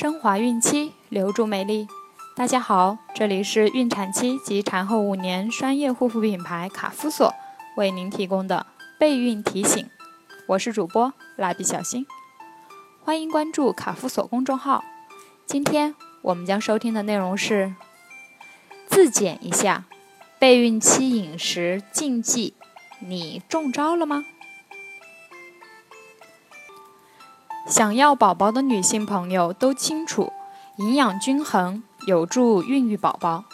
升华孕期，留住美丽。大家好，这里是孕产期及产后五年专业护肤品牌卡夫索为您提供的备孕提醒。我是主播蜡笔小新，欢迎关注卡夫索公众号。今天我们将收听的内容是：自检一下备孕期饮食禁忌，你中招了吗？想要宝宝的女性朋友都清楚，营养均衡有助孕育宝宝。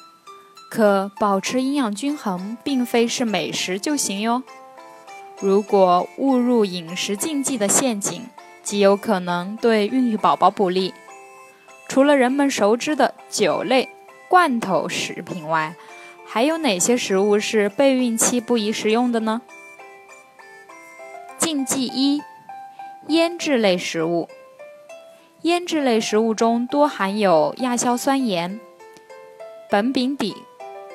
可保持营养均衡，并非是美食就行哟。如果误入饮食禁忌的陷阱，极有可能对孕育宝宝不利。除了人们熟知的酒类、罐头食品外，还有哪些食物是备孕期不宜食用的呢？禁忌一。腌制类食物，腌制类食物中多含有亚硝酸盐、苯丙芘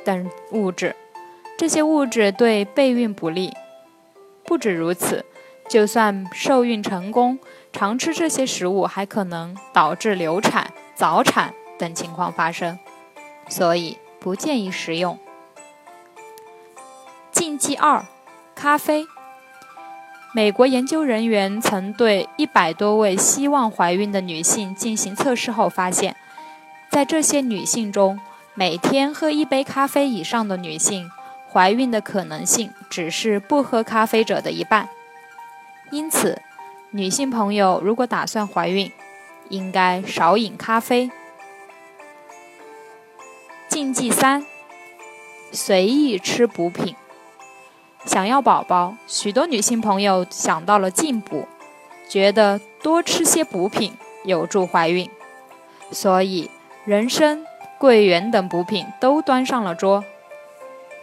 等物质，这些物质对备孕不利。不止如此，就算受孕成功，常吃这些食物还可能导致流产、早产等情况发生，所以不建议食用。禁忌二：咖啡。美国研究人员曾对一百多位希望怀孕的女性进行测试后发现，在这些女性中，每天喝一杯咖啡以上的女性，怀孕的可能性只是不喝咖啡者的一半。因此，女性朋友如果打算怀孕，应该少饮咖啡。禁忌三：随意吃补品。想要宝宝，许多女性朋友想到了进补，觉得多吃些补品有助怀孕，所以人参、桂圆等补品都端上了桌。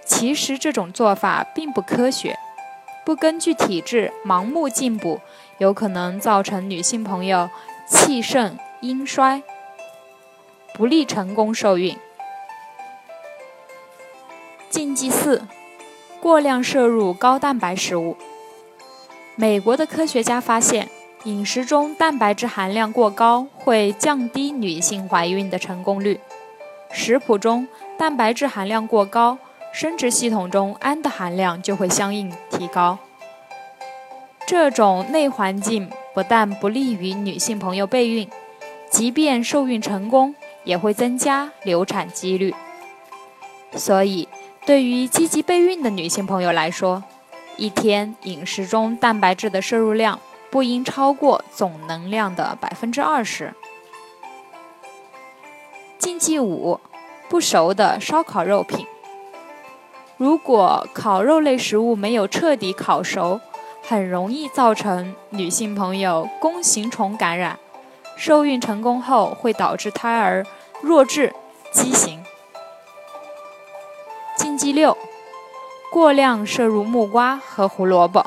其实这种做法并不科学，不根据体质盲目进补，有可能造成女性朋友气盛阴衰，不利成功受孕。禁忌四。过量摄入高蛋白食物。美国的科学家发现，饮食中蛋白质含量过高会降低女性怀孕的成功率。食谱中蛋白质含量过高，生殖系统中氨的含量就会相应提高。这种内环境不但不利于女性朋友备孕，即便受孕成功，也会增加流产几率。所以。对于积极备孕的女性朋友来说，一天饮食中蛋白质的摄入量不应超过总能量的百分之二十。禁忌五：不熟的烧烤肉品。如果烤肉类食物没有彻底烤熟，很容易造成女性朋友弓形虫感染，受孕成功后会导致胎儿弱智、畸形。第六：过量摄入木瓜和胡萝卜。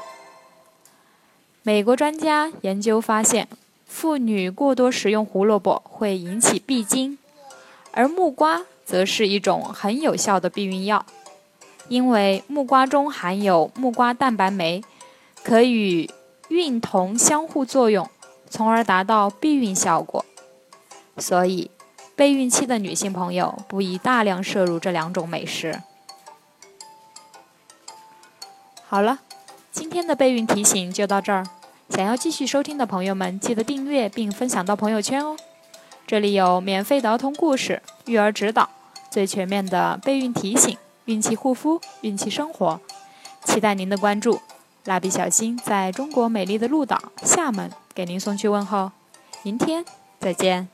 美国专家研究发现，妇女过多食用胡萝卜会引起闭经，而木瓜则是一种很有效的避孕药，因为木瓜中含有木瓜蛋白酶，可与孕酮相互作用，从而达到避孕效果。所以，备孕期的女性朋友不宜大量摄入这两种美食。好了，今天的备孕提醒就到这儿。想要继续收听的朋友们，记得订阅并分享到朋友圈哦。这里有免费的儿童故事、育儿指导、最全面的备孕提醒、孕期护肤、孕期生活，期待您的关注。蜡笔小新在中国美丽的鹭岛厦门给您送去问候，明天再见。